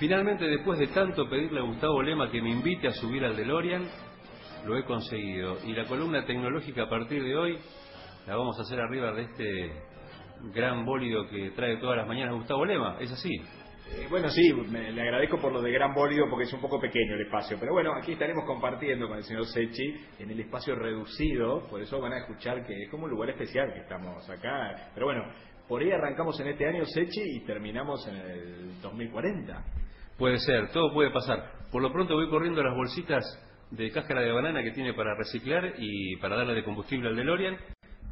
Finalmente, después de tanto pedirle a Gustavo Lema que me invite a subir al DeLorean, lo he conseguido. Y la columna tecnológica a partir de hoy la vamos a hacer arriba de este gran bólido que trae todas las mañanas Gustavo Lema. ¿Es así? Eh, bueno, sí, me- le agradezco por lo de gran bólido porque es un poco pequeño el espacio. Pero bueno, aquí estaremos compartiendo con el señor Sechi en el espacio reducido. Por eso van a escuchar que es como un lugar especial que estamos acá. Pero bueno, por ahí arrancamos en este año Sechi y terminamos en el 2040. Puede ser, todo puede pasar. Por lo pronto voy corriendo las bolsitas de cáscara de banana que tiene para reciclar y para darle de combustible al DeLorean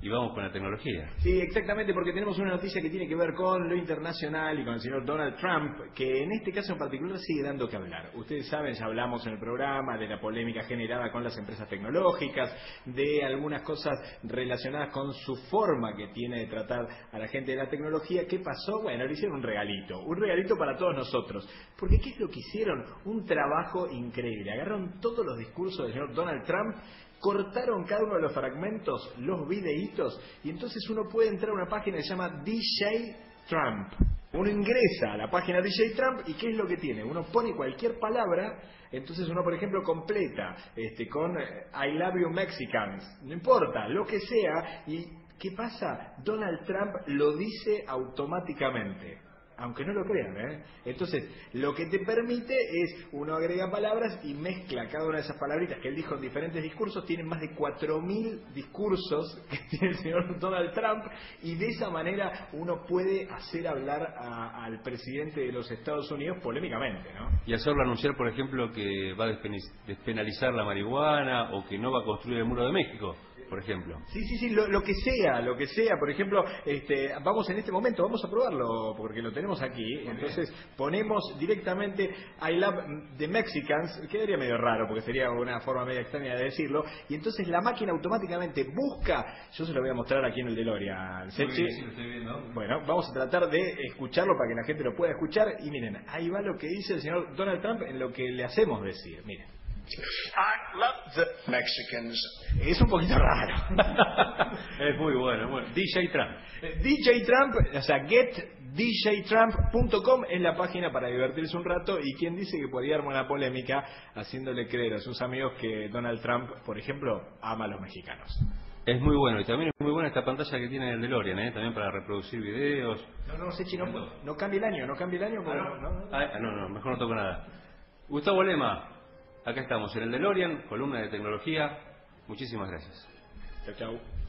y vamos con la tecnología. Sí, exactamente, porque tenemos una noticia que tiene que ver con lo internacional y con el señor Donald Trump, que en este caso en particular sigue dando que hablar. Ustedes saben, ya hablamos en el programa de la polémica generada con las empresas tecnológicas, de algunas cosas relacionadas con su forma que tiene de tratar a la gente de la tecnología. ¿Qué pasó? Bueno, le hicieron un regalito, un regalito para todos nosotros. Porque ¿qué es lo que hicieron? Un trabajo increíble. Agarraron todos los discursos del señor Donald Trump cortaron cada uno de los fragmentos, los videitos, y entonces uno puede entrar a una página que se llama DJ Trump. Uno ingresa a la página DJ Trump y ¿qué es lo que tiene? Uno pone cualquier palabra, entonces uno, por ejemplo, completa este, con eh, I love you Mexicans, no importa, lo que sea, y ¿qué pasa? Donald Trump lo dice automáticamente. Aunque no lo crean, ¿eh? Entonces, lo que te permite es, uno agrega palabras y mezcla cada una de esas palabritas que él dijo en diferentes discursos, tienen más de 4.000 discursos que tiene el señor Donald Trump, y de esa manera uno puede hacer hablar al presidente de los Estados Unidos polémicamente, ¿no? Y hacerlo anunciar, por ejemplo, que va a despenalizar la marihuana o que no va a construir el muro de México, por ejemplo. Sí, sí, sí, lo, lo que sea, lo que sea. Por ejemplo, este, vamos en este momento, vamos a probarlo porque lo tenemos aquí. Entonces ponemos directamente I love the Mexicans, quedaría medio raro porque sería una forma media extraña de decirlo. Y entonces la máquina automáticamente busca, yo se lo voy a mostrar aquí en el DeLorean. Sechi. Bueno, vamos a tratar de escucharlo para que la gente lo pueda escuchar. Y miren, ahí va lo que dice el señor Donald Trump en lo que le hacemos decir. Miren. I love the Mexicans. Es un poquito raro. Es muy bueno, bueno. DJ Trump. DJ Trump, o sea, getdjtrump.com es la página para divertirse un rato y quien dice que podría armar una polémica haciéndole creer a sus amigos que Donald Trump, por ejemplo, ama a los mexicanos. Es muy bueno y también es muy buena esta pantalla que tiene el DeLorean, ¿eh? también para reproducir videos. No, no, Sechi, no, no cambie el año, no cambie el año. porque no, no, no. Ah, no, no, mejor no toco nada. Gustavo Lema, acá estamos en el DeLorean, columna de tecnología. Muchísimas gracias. Chau, chau.